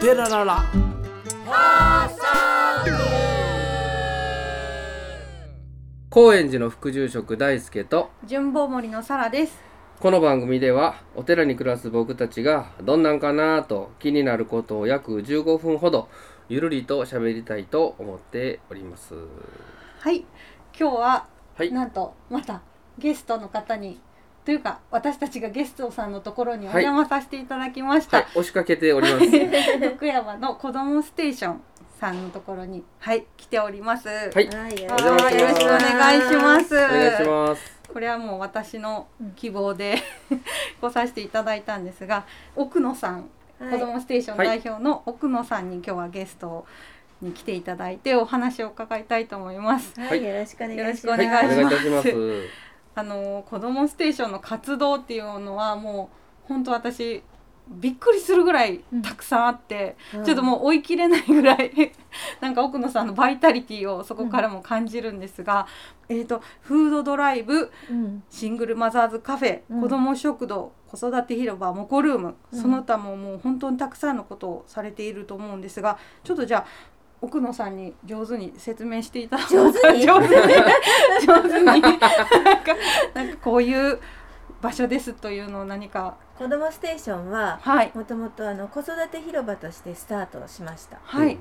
寺らら。高円寺の副住職大輔と。純棒森のサラです。この番組ではお寺に暮らす僕たちがどんなんかなと気になることを約15分ほどゆるりと喋りたいと思っております。はい、今日は、はい。なんとまたゲストの方にというか私たちがゲストさんのところにお邪魔させていただきました。はい押しかけております 福山の子どもステーションさんのところにはい来ております。ははいはい、よろしくお願いします。お願いしますこれはもう私の希望で 来させていただいたんですが、奥野さんはい子どもステーション代表の奥野さんに今日はゲストに来ていただいてお話を伺いたいと思います。は、はいいよろしくお願いします。あの子どもステーションの活動っていうのはもう本当私びっくりするぐらいたくさんあって、うん。ちょっともう追い切れないぐらい なんか奥野さんのバイタリティをそこからも感じるんですが、えー、とフードドライブうん、シングルマザーズカフェ、うん。子ども食堂子育て広場モコルーム、うん。その他ももう本当にたくさんのことをされていると思うんですがちょっとじゃあ奥野さんに上手に説明していた上手に？上手に。上手に。なんかなんかこういう場所ですというのを何か。子どもステーションははい。もともとあの子育て広場としてスタートしました。はい、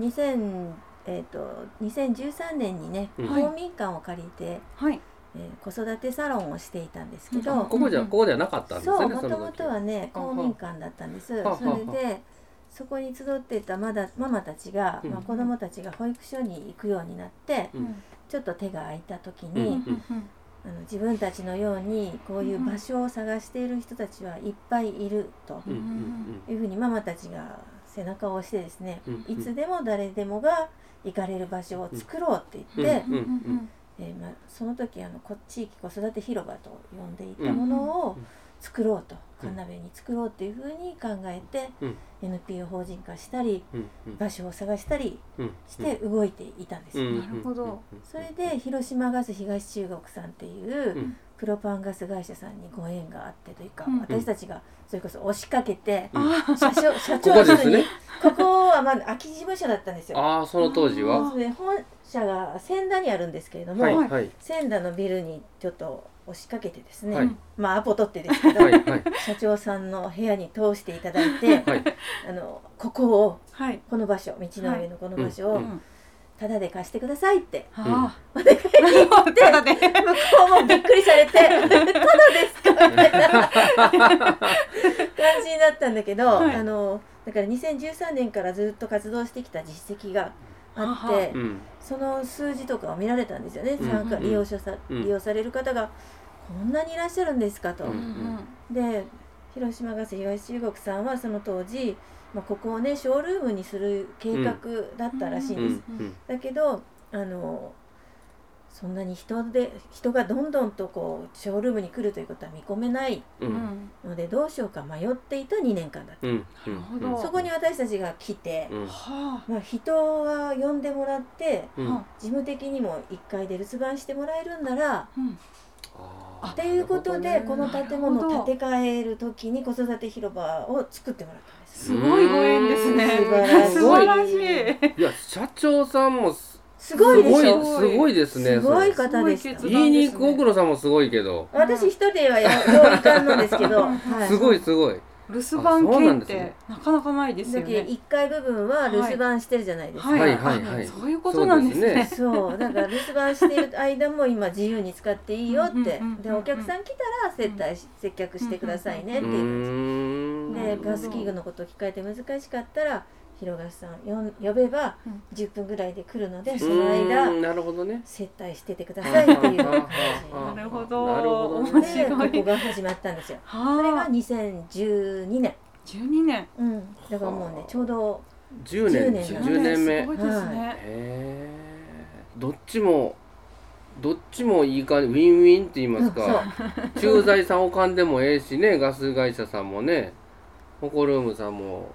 2000えっ、と2013年にね、うん。公民館を借りて、はい。えー子育てサロンをしていたんですけど、うんここじゃここじゃなかったんですよそうねその時もともとはねはは公民館だったんです。ははそれでそこに集っていたまだママたちが、うん。まあ、子どもたちが保育所に行くようになって、うん。ちょっと手が空いた時うんに、うん。あの自分たちのようにこういう場所を探している人たちはいっぱいいると。いうふうにママたちが背中を押してですね、うんいつでも誰でもが行かれる場所を作ろうって言って、えーまあ、その時あのこ地域子育て広場と呼んでいたものをうん作ろうとうん。神鍋に作ろうっていうふうに考えて、うん。NPO 法人化したり場所を探したりうんして動いていたんです。よ。うんなるほど。それで広島ガス東中国さんっていう、うん。プロパンガス会社さんにご縁があってというか、うん。私たちがそれこそ押しかけて、あ社長社長室にここはまだ空き事務所だったんですよ。ああその当時は？それで本社が千田にあるんですけれども、はいはい。千田のビルにちょっと押しかけてですね、はい。まあアポ取ってですけど、はいはい。社長さんの部屋に通していただいて、はい。あのここをはい。この場所道の上のこの場所をうんタダで貸してくださいってあ。お願いに行ってただで。向こうもびっくりされて「ただですか?」みたいな感じになったんだけど、はい。あのだから2013年からずっと活動してきた実績があははってうんその数字とかを見られたんですよね、うん。参加うん利用者さ、うん。利用される方がこんなにいらっしゃるんですかと。うんで広島ガス東中国さんはその当時、まあ、ここをねショールームにする計画だったらしいんです。だけどあのそんなに人で人がどんどんとこうショールームに来るということは見込めないのでどうしようか迷っていた2年間だった、うん。なるほど。そこに私たちが来て、うん。はまあ、人が呼んでもらって事務的にも1階で留守番してもらえるんならっていうことでこの建物を建て替える時に子育て広場を作ってもらったんです。すごいご縁ですね素晴らしいいや社長さんもすすごいでしょ？すごいですねすごい方です。言いに行く奥野さんもすごいけど。私一人ではやよういかんのですけど、はい すごいすごい。留守番あそうなん券ってですね。なかなかないですよね。1階部分は留守番してるじゃないですか、はい。はいはいはい。そういうことなんですね。そうだから留守番してる間も今自由に使っていいよって。でお客さん来たら接待し接客してくださいねってういうでガス器具のこと聞かれて難しかったら広がさんよん呼べばうん。10分ぐらいで来るのでうその間なるほどね。接待しててくださいっていう感なるほど。なるほどここが始まったんですよ。それがはあ、2012年12年。うん。だからもうねちょうど10年10 10年目す。ごいですはね。へー。どっちもどっちもいい感じウィンウィンって言いますか。駐在さんおかんでもええしねガス会社さんもね。ホコルームさんも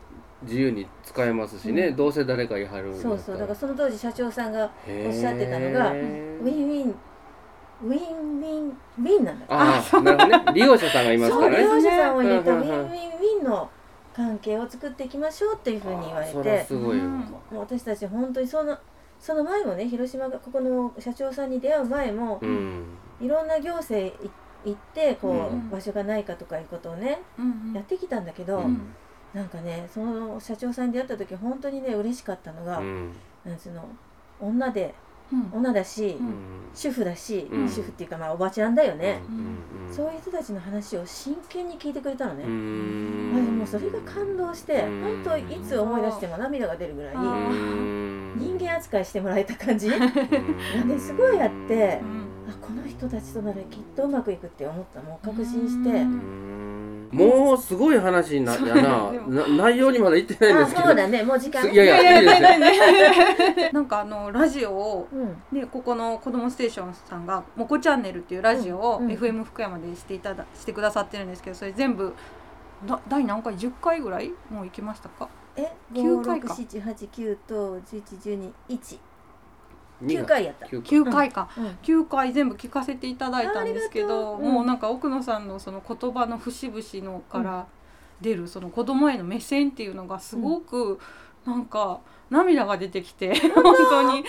自由に使えますしね、うん。どうせ誰かいはるんそうそうだからその当時社長さんがおっしゃってたのがウィンウィンウィンウィンウィンなんだああなるほどね。利用者さんがいますそう利からね用者さんを入れたウうんうんうん。ィンウィンウィンの関係を作っていきましょうっていうふうに言われて。すごいよ、うん。もう私たち本当にそのその前もね広島がここの社長さんに出会う前もうん。いろんな行政い行ってこう、うん。場所がないかとかいうことをねうん。やってきたんだけど、うんなんかねその社長さんに出会った時本当にね嬉しかったのが、うん。なんつうの女でうん。女だし、うん。主婦だし、うん。主婦っていうかまあおばちゃんだよね、うん。そういう人たちの話を真剣に聞いてくれたのね、うん。あもうそれが感動して、うん。本当いつ思い出しても涙が出るぐらい、あ人間扱いしてもらえた感じ、あうん。ねすごいあってあこの人たちとならきっとうまくいくって思ったのを確信して。もうすごい話になったなな内容にまだいってないんですけど。そうだね。もう時間。いやいやいやいやなんかあのラジオを、うん、でここの「子どもステーション」さんが「もこチャンネル」っていうラジオを FM 福山でしていただしてくださってるんですけどそれ全部だ第何回？10回ぐらい？もう行きましたか？え9回か。9と11121 9回やった。9回。か、うん、回全部聞かせていただいたんですけど、う。ん、もうなんか奥野さんのその言葉の節々のから出るその子供への目線っていうのがすごくなんか涙が出てきて、うん、本当に。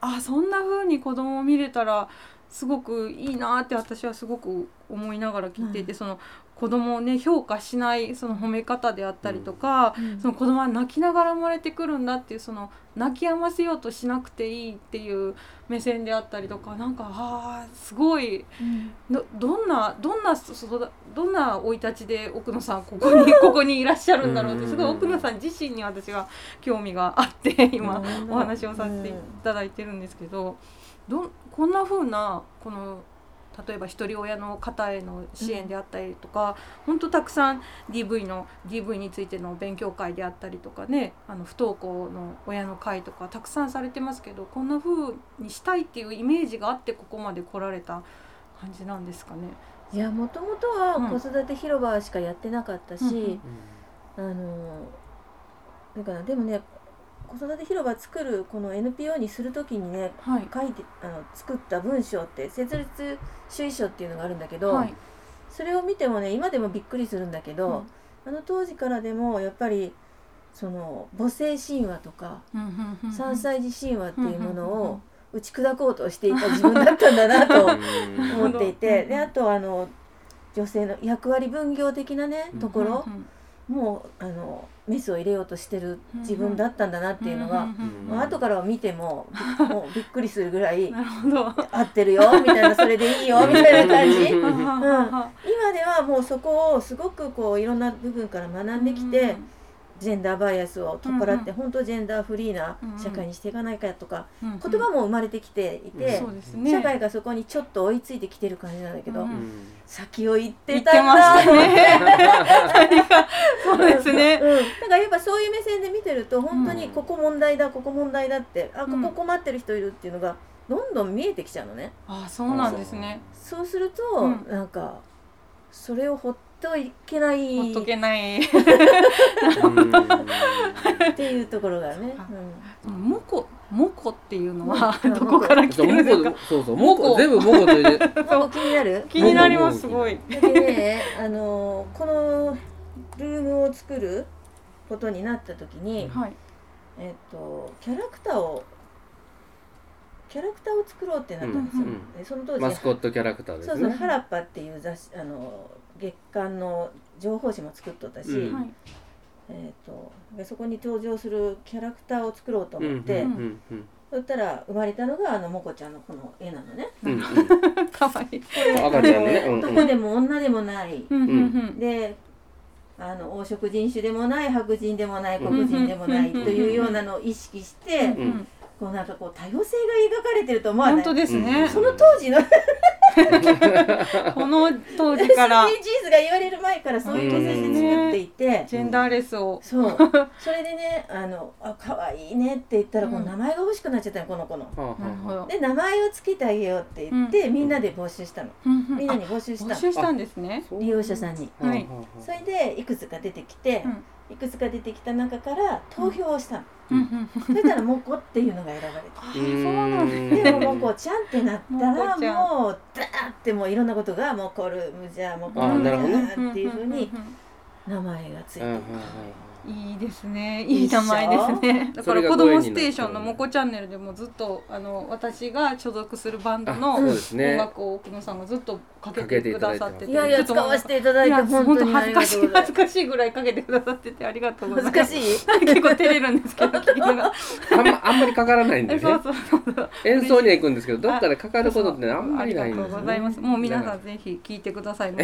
あそんな風に子供を見れたらすごくいいなって私はすごく思いながら聞いていて、うん、その子供をね評価しないその褒め方であったりとか、うん。その子供は泣きながら生まれてくるんだっていうその泣き止ませようとしなくていいっていう目線であったりとかなんかあーすごいうん。どどんなどんなどんな生い立ちで奥野さんここに ここにいらっしゃるんだろうってすごい奥野さん自身に私は興味があって今うんお話をさせていただいてるんですけどどんこんな風なこの例えば一人親の方への支援であったりとか、本当たくさん DV の DV についての勉強会であったりとかねあの不登校の親の会とかたくさんされてますけどこんな風にしたいっていうイメージがあってここまで来られた感じなんですかね。いやもともとは子育て広場しかやってなかったし、うん。あのだからでもね子育て広場作るこの NPO にする時にねはい。書いてあの作った文章って設立主意書っていうのがあるんだけど、はい。それを見てもね今でもびっくりするんだけど、あの当時からでもやっぱりその母性神話とか3歳児神話っていうものを打ち砕こうとしていた自分だったんだなと思っていてうん。であとあの女性の役割分業的なねところもうあのメスを入れようとしてる自分だったんだなっていうのが、まあ後から見てもび もうびっくりするぐらい。合ってるよみたいなそれでいいよ みたいな感じ。うん。今ではもうそこをすごくこういろんな部分から学んできて、ジェンダーバイアスを取っ払って、うん本当ジェンダーフリーな社会にしていかないかとか、言言葉も生まれてきていて。社会がそこにちょっと追いついてきてる感じなんだけど、うん先を行ってたてんだましたね。そうですね。うん、だからやっぱそういう目線で見てると本当にここ問題だここ問題だってあこうんこ困ってる人いるっていうのがどんどん見えてきちゃうのね。あ、そうなんですね。そうすると、うんなんかそれをほっといけないほっとけない。っていうところがね。モコ、モコっていうのはうん どこから来てるんですか。そうそうモコ全部モコという気になる？気になります。すごい。でねあのこのルームを作ることになった時に、はい。えっとキャラクターをキャラクターを作ろうってなったんですよ。うんうんでその当時マスコットキャラクターですそうそう「ねハラッパ」っていう雑誌あの月刊の情報誌も作っとったし、うん。はい。えー、とでそこに登場するキャラクターを作ろうと思って、うんうんうんそしたら生まれたのがあのモコちゃんのこの絵なのね。うん。うん可愛い。これ赤ちゃんのねうんうん。男でも女でもない、うんうんうん。であの黄色人種でもない白人でもない黒人でもないというようなのを意識して、うんうん。こうなんかこう多様性が描かれてると思わない？本当ですね。その当時の この当時から。SDGs が言われる前からそういう目線で作っていて、ジェンダーレスを。そう。それでね「あのあ可愛いね」って言ったらこううん。名前が欲しくなっちゃったのこの子の。はあはあなるほど。で名前をつけてあげようって言って、うん。みんなで募集したの。みんなに募集した。の募集したんですね。利用者さんに。はい。それでいくつか出てきて、うんいくつか出てきた中から投票をしたの、そしたら「モコ」っていうのが選ばれた。あーそうなんでもモコちゃんってなったモらもうダーってもういろんなことが「モコルームじゃモコルームあーなるほどね。じゃ」っていうふうに名前がついてる、いいですね。いい名前ですね。だから「子どもステーション」の「もこチャンネル」でもずっとあの私が所属するバンドの音楽を奥野さんがずっとかけてくださってていやいやちょっともう使わせていただいて本当に恥ずかしい恥ずかしいぐらいかけてくださっててありがとうございます。恥ずかしい？結構照れるんですけどあんま あんまりかからないんでね。そうそうそうそう。演奏には行くんですけどどっかでかかることってあんまりないんですありがとうございます。もう皆さんんぜひ聞いてください。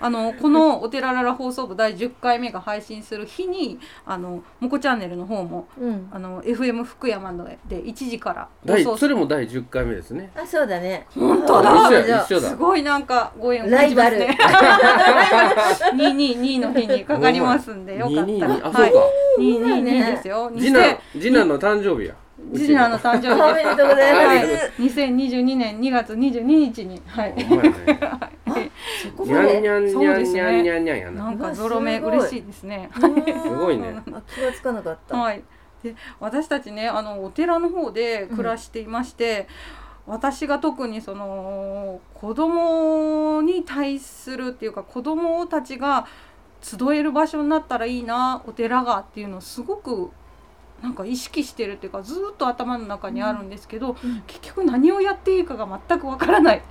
あのこのお寺らら放送部第10回目が配信する日にあのもこチャンネルの方もうん。あの FM 福山ので1時から第放送それも第10回目ですね。あそうだね。本当だ。すごいなんかご縁を感じますね。二二二の日にかかりますんでよかった22ら。あそうか、はい。二二二ですよ。次男次男の誕生日や。次男の誕生日。おめでとうございはます。い。2022年2月22日に。はい。にゃんにゃんにゃんにゃんにゃんにゃんやな。なんかゾロ目嬉しいですね。すごいね。あ気がつかなかった、はい。で私たちねあのお寺の方で暮らしていまして、私が特にその子供に対するっていうか子供たちが集える場所になったらいいなお寺がっていうのをすごくなんか意識してるっていうかずっと頭の中にあるんですけど、うん。結局何をやっていいかが全くわからない。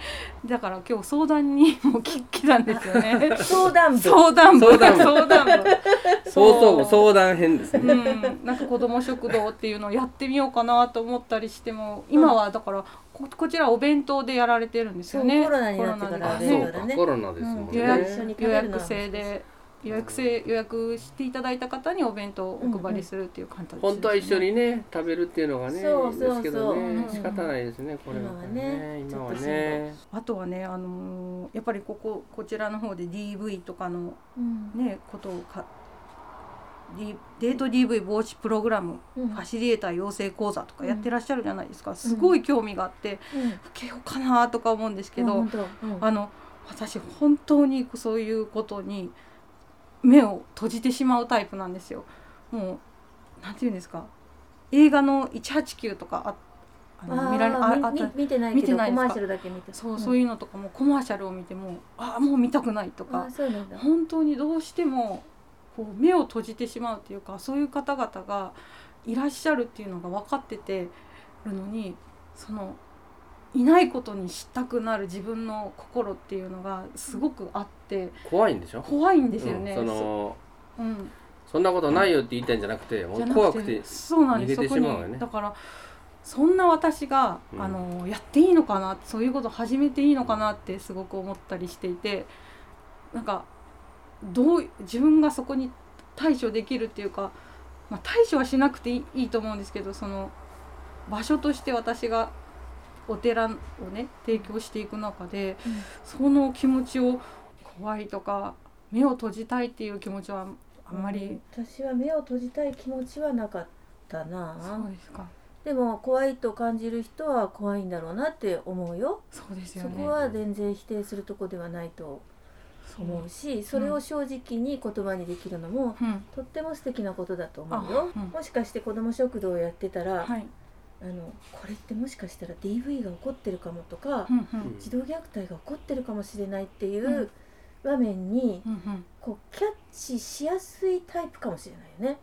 だから今日相談にも来来たんですよね。相談部。相談部。相談部。相談部。放送後そう相談編ですね、う。ん、なんか子ども食堂っていうのをやってみようかなと思ったりしても今はだからここちらお弁当でやられてるんですよね。コロナになってからあコロナで。そうかコロナですもんね、予約制で予約制予約していただいた方にお弁当をお配りするっていう感じです、ね。本当は一緒にね食べるっていうのがねそうそうそう。ですけどね、うん。仕方ないですねこれは今はね今はちょっとねあとはねあのーやっぱりこここちらの方で DV とかのうん。ねことをか D デート DV 防止プログラムうん。ファシリエーター養成講座とかやってらっしゃるじゃないですか、すごい興味があってうん。受けようかなとか思うんですけど、あの私本当にそういうことに目を閉じてしまうタイプなんですよ。もうなんていうんですか。映画の189とかああの見られああ見てない見けどコマーシャルだけ見て。そうそういうのとかもコマーシャルを見てもあもう見たくないとあか本当にどうしてもこう目を閉じてしまうっていうかそういう方々がいらっしゃるっていうのが分かっててるのにそのいないことにしたくなる自分の心っていうのがすごくあって怖いんでしょ？怖いんですよね。うんそのそうん。そんなことないよって言いたいんじゃなくてもう怖くて逃げてしまうよね。だからそんな私が、うん。あのやっていいのかなそういうこと始めていいのかなってすごく思ったりしていてなんかどう自分がそこに対処できるっていうか、まあ、対処はしなくていいいいと思うんですけどその場所として私がお寺をね提供していく中でその気持ちを怖いとか目を閉じたいっていう気持ちはあんまり、私は目を閉じたい気持ちはなかったな。そうですか。でも怖いと感じる人は怖いんだろうなって思うよ。そうですよね。そこは全然否定するとこではないと思うしそれを正直に言葉にできるのもう。んとっても素敵なことだと思うよあうんもしかして子ども食堂をやってたら、はいあのこれってもしかしたら DV が起こってるかもとか、うんうん。児童虐待が起こってるかもしれないっていううん。場面にうんうん。こうキャッチしやすいタイプかもしれないよね。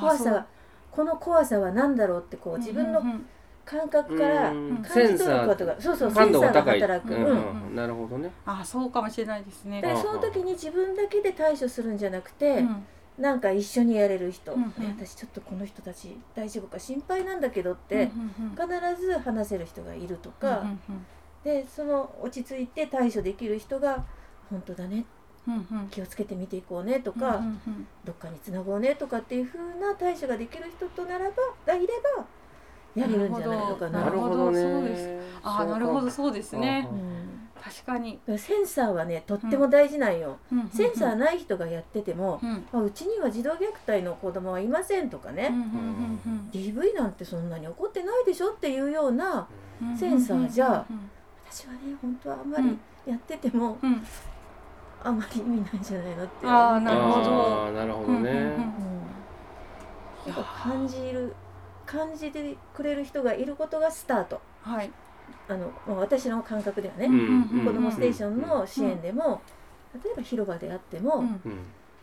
怖さはこの怖さは何だろうってこう自分のうんうん感覚からうん感じ取ることがそうそうセ感ンサーが度が高い。働く、うんうん。うん。なるほどね。あーそうかもしれないですね。でその時に自分だけで対処するんじゃなくて、うんなんか一緒にやれる人、うんうん。え私ちょっとこの人たち大丈夫か心配なんだけどっうんて、うん。必ず話せる人がいるとうんか、うん。でその落ち着いて対処できる人が本当だね。うんうん。気をつけて見ていこうねとうんか、うんうん。どっかにつなごうねとかっていう風な対処ができる人とならばがいればやれるんじゃないのかな。なるほど。ねそうです。ああなるほど。そうですね。うん確かに。センサーはねとっても大事なんよ、うん。うん。うんセンサーない人がやってても、うん。あうちには児童虐待の子供はいませんとかね、うんうんうん DV なんてそんなに起こってないでしょっていうようなセンサーじゃうん私はね本当はあんまりやってても、うん。うんあんまり意味ないんじゃないのって。あーなるほど。なるほどね、うんうんうん。うん。やっぱ感じる感じてくれる人がいることがスタート。はいあの、まあ、私の感覚ではね、子どもステーションの支援でも、例えば広場であっても、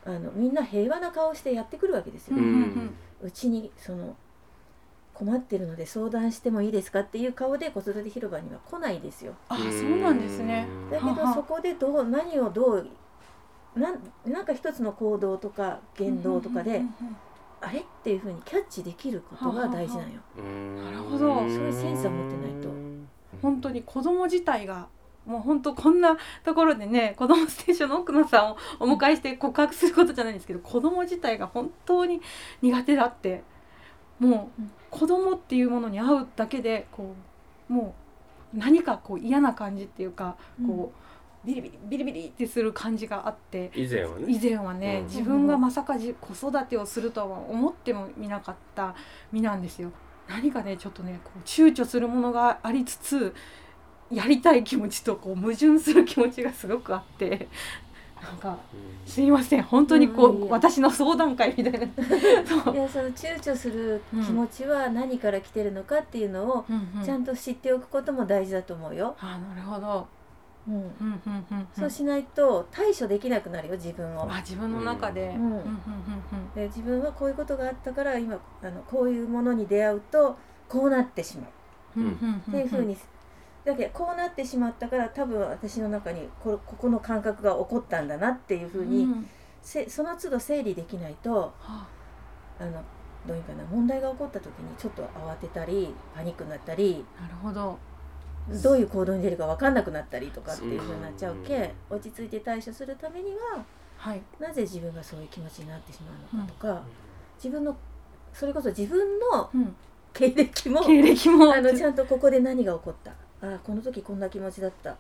あのみんな平和な顔してやってくるわけですよ。うち、にその困ってるので相談してもいいですかっていう顔で子育て広場には来ないですよ。あそうなんですね。だけどそこでどう何をどうなんなんか一つの行動とか言動とかで、あれっていうふうにキャッチできることが大事なんよ。なるほど。そういうセンスを持ってないと。本当に子供自体がもう本当こんなところでね子供ステーションの奥野さんをお迎えして告白することじゃないんですけど子供自体が本当に苦手だってもう子供っていうものに会うだけでこうもう何かこう嫌な感じっていうかこうビリビリビリビリってする感じがあって以前はね。以前はね、うん、自分がまさか子育てをするとは思ってもみなかった身なんですよ。何かねちょっとねこう躊躇するものがありつつやりたい気持ちとこう矛盾する気持ちがすごくあって なんか、すいません本当にこう、うん、私の相談会みたいな。いやその躊躇する気持ちは何から来てるのかっていうのをちゃんと知っておくことも大事だと思うよ。あなるほど。うん、そうしないと対処できなくなるよ自分を。あ自分の中で,、で自分はこういうことがあったから今あのこういうものに出会うとこうなってしまう、っていうふうにだけどこうなってしまったから多分私の中にこここの感覚が起こったんだなっていうふうに、ん、せその都度整理できないと、はあ、あのどういうかな問題が起こった時にちょっと慌てたりパニックになったりなるほどどういう行動に出るか分かんなくなったりとかっていうふうになっちゃうけ落ち着いて対処するためには、はい、なぜ自分がそういう気持ちになってしまうのかとか、うん、自分のそれこそ自分の経歴も,、経歴も。あのちゃんとここで何が起こった。あこの時こんな気持ちだった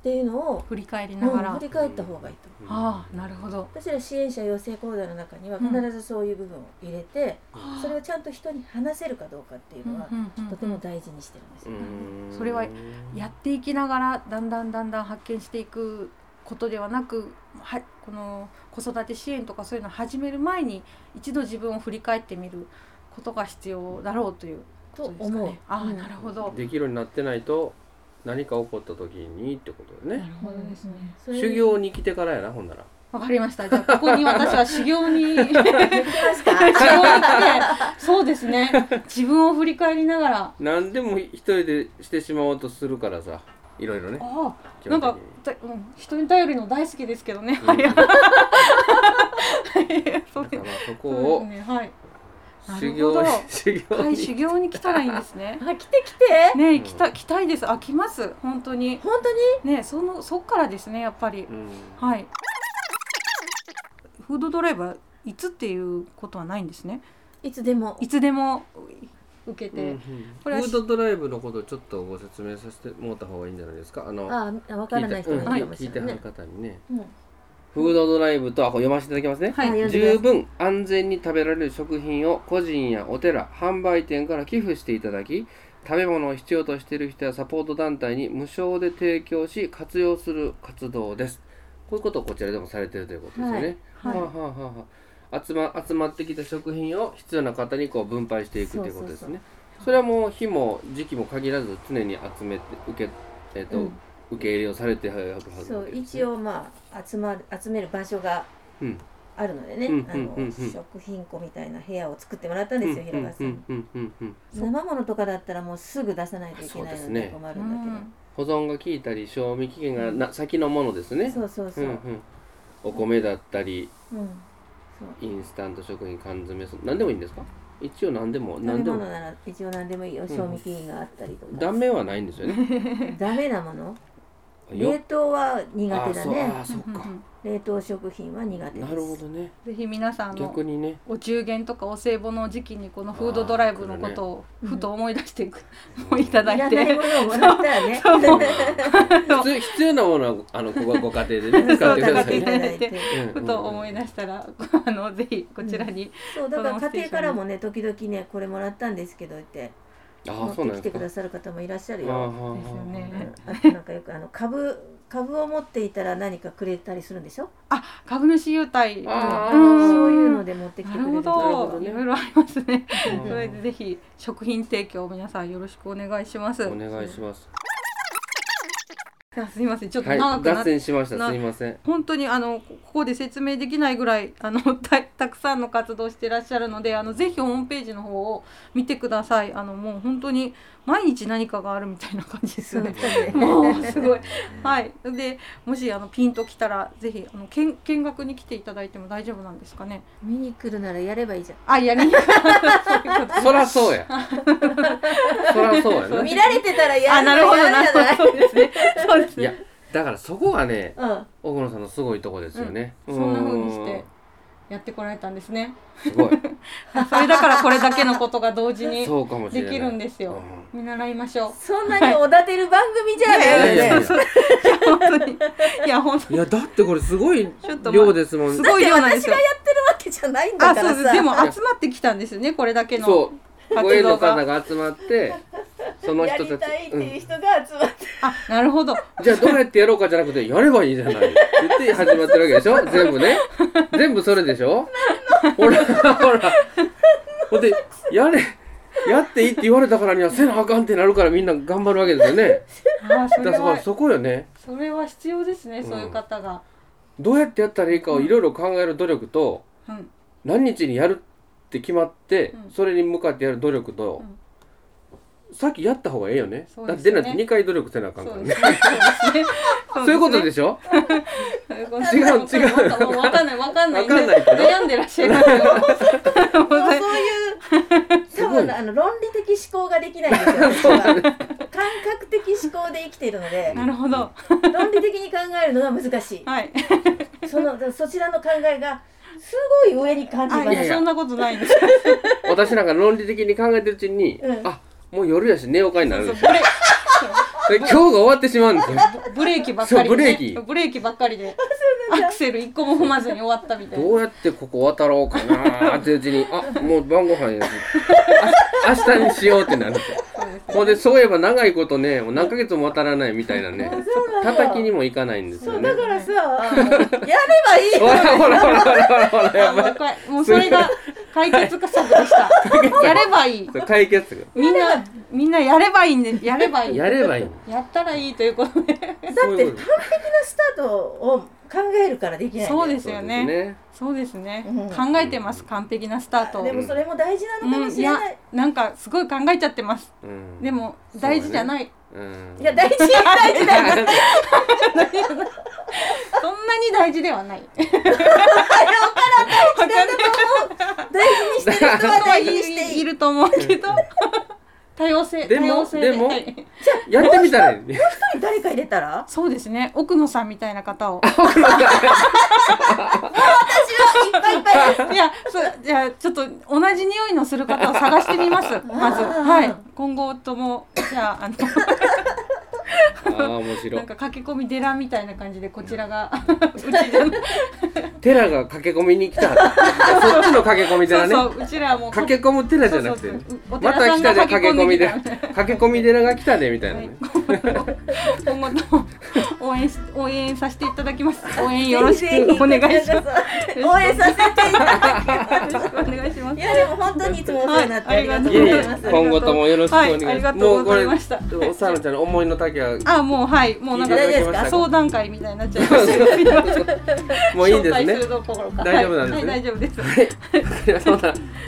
っていうのを振り返りながら、うん、振り返った方がいいと、うん、ああなるほど。私ら支援者養成講座の中には必ずそういう部分を入れて、うん、それをちゃんと人に話せるかどうかっていうのは、とても大事にしてるんですよ、それはやっていきながらだんだんだんだん発見していくことではなくはこの子育て支援とかそういうのを始める前に一度自分を振り返ってみることが必要だろうというと思う。あ、なるほど。できるようになってないと何か起こった時にってことでね。なるほどですね。修行に来てからやなほんなら。わかりました。じゃあここに私は修行に 修行にそうですね。自分を振り返りながら。何でも一人でしてしまおうとするからさ。いろいろね。ああ、なんか、うん、人に頼るの大好きですけどね。はい。そこを、ね、はい。修行修行はい修行に。来たらいいんですね。あ来て来て。ね来た来たいです。あ来ます。本当に。本当に？ねそのそっからですねやっぱり、うん、はい。フードドライバーいつっていうことはないんですね。いつでも。いつでも受けて、うんうん、これフードドライブのことをちょっとご説明させてもらった方がいいんじゃないですか？あのあ分からない人がいるかもしれない、ね、聞いてはる方にね、うんフードドライブとは読ませていただきますね、はい、十分安全に食べられる食品を個人やお寺販売店から寄付していただき食べ物を必要としている人やサポート団体に無償で提供し活用する活動です。こういうことをこちらでもされているということですよね、はい、はあ、はあはあ、集ま集まってきた食品を必要な方にこう分配していくということですね。それはもう日も時期も限らず常に集めて受けえっ、ー、と、うん受け入れをされてはるはず、ね、そう一応まあ集まる集める場所があるのでね、うん、あの、食品庫みたいな部屋を作ってもらったんですよ、平川さん。生ものとかだったらもうすぐ出さないといけないので困るんだけど、ね、保存が効いたり賞味期限がな、先のものですね。そうそうそう。うんうん、お米だったり、うん、インスタント食品缶詰何でもいいんですか？一応何でも何でもなら一応何でもいいよ。賞味期限があったりとか、断面はないんですよね。ダメなもの？冷凍は苦手だね。あそっか。冷凍食品は苦手なるほどね。ぜひ皆さんの逆にね。お中元とかお歳暮の時期にこのフードドライブのことをふと思い出していく、うん、いただいて。いらないものをもらったらね。必 必要なものはあのここご家庭でね 使ってくださいね。ふと思い出したらあのぜひこちらに、うん、そうだから家庭からもね時々ねこれもらったんですけどって持ってきてくださる方もいらっしゃるよ。ですよね。あとなんかよくあの株株を持っていたら何かくれたりするんでしょ？あ、株主優待、うん、そういうので持ってきてくれる。なるほど、いろいろありますね。それでぜひ食品提供皆さんよろしくお願いします。お願いします。すみません。ちょっとはい長くなっ脱線しました。なすいません。本当にあのここで説明できないぐらいあの たたくさんの活動してらっしゃるのであのぜひホームページの方を見てください。あのもう本当に毎日何かがあるみたいな感じですよね。もうすごい。はい。でもしあのピンときたらぜひあの見見学に来ていただいても大丈夫なんですかね。見に来るならやればいいじゃあやりにくい。そらそうや。そらそうやんな見られてたらやあなるほどなるほど。やるそうですね。そうです。いやねだからそこがねじゃない奥野さんのすごいとこですよね、そんな風にしてやってこられたんですね。すごい。それだからこれだけのことが同時にそうかもしれない。できるんですよ。う見習いましょう。うんそんなにおだてる番組じゃないよね。本当に。いや本当んいやだってこれすごいちょっとまあ量ですもん。すごい量なんですよ。だって私がやってるわけじゃないんだあからさ。そうです。でも集まってきたんですよね。これだけのそう。活ご縁の方が集まってその人たち。ってうんいう人が集まって、あなるほどじゃあどうやってやろうかじゃなくてやればいいじゃないって言って始まってるわけでしょ？全部ね。全部それでしょ？ほらほら。ほんでやれやっていいって言われたからにはせなあかんってなるからみんな頑張るわけですよね。あそれはだからそこよね。それは必要ですね、うん。そういう方が、どうやってやったらいいかをいろいろ考える努力とうん、何日にやるって決まってうん。それに向かってやる努力とさっきやった方がええよね。だって出ないと2回努力せなあかんからね。そう いうことでししょょ違う違う。わかんないわかんない。わかんないけど。悩んでらっしゃいますよ。も うそういう多分あの論理的思考ができないんですよ私は感覚的思考で生きているのでなるほど。論理的に考えるのが難しはい。いそのそちらの考えがすごい上に感じます。そんなことないんです。私なんか論理的に考えてるうちに、うん。あもう夜やし寝ようかになるんですよそうブレで 今日が終わってしまうんですよ。ブレーキばっかりで、そうブレーキ。ブレーキばっかりで。アクセル一個も踏まずに終わったみたいな。どうやってここ渡ろうかなーってうちに あもう晩ご飯やしあ明日にしようってなる。ほんでそういえば長いことねもう何ヶ月も渡らないみたいなね。そうなんだ。叩きにもいかないんですよね。そうだからさやればいいほらほらほらほらほらもうそれが解決策でした。やればいい。解決策。みんなみんなやればいいんでやればいい。やればいい。やったらいいということで。だって完璧なスタートを考えるからできない。そうですよね。そうですね、うん。考えてます。完璧なスタートを。でもそれも大事なのかもしれない、なんかすごい考えちゃってます。うん。でも大事じゃない、うん。いや大事大事だよ。そんなに大事ではない 大事にしてる人は人は大事にしていいいいると思うけど。多様性でも多様性で。もはい。やってみたらいい。ね誰か入れたら？そうですね。奥野さんみたいな方を。いっぱいいっぱいいやそうじゃあちょっと同じ匂いのする方を探してみます。まず。はい。今後ともじゃああのああ面白ないんか駆け込み寺みたいな感じでこちらが。うちじゃない寺が駆け込みに来た。そっちの駆け込み寺ね。そうそううちらはもう。駆け込む寺じゃなくてまた来たで駆け込みで。駆け込み寺が来たでみたいなはい。ね、今後とも応援し応援させていただきます。応援よろしくお願いします。応援させていただつもお世話になってありがとうございます、今後ともよろしくお願いします、はいありがとうございましたおさらちゃんの思いの丈はあ、もうはい、もうなんか相談会みたいになっちゃいました。もういいんですね。大丈夫なんです大丈夫です。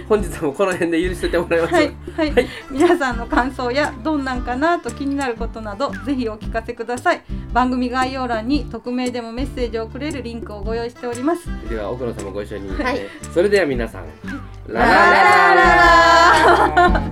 本日もこの辺で許しててもらいます、はい、はい、はい。皆さんの感想やどんなんかなと気になることなどぜひお聞かせください。番組概要欄に匿名でもメッセージをくれるリンクをご用意しております。では奥野さんもご一緒に、はい。それでは皆さん、ラララララ哈喽哈哈